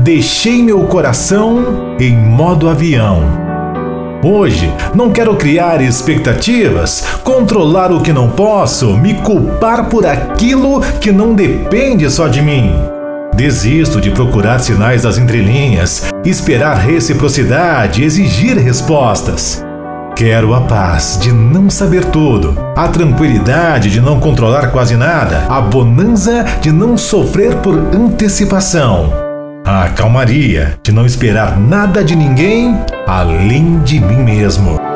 deixei meu coração em modo avião. Hoje não quero criar expectativas, controlar o que não posso, me culpar por aquilo que não depende só de mim. Desisto de procurar sinais das entrelinhas, esperar reciprocidade, exigir respostas. Quero a paz de não saber tudo, a tranquilidade de não controlar quase nada, a bonança de não sofrer por antecipação, a calmaria de não esperar nada de ninguém além de mim mesmo.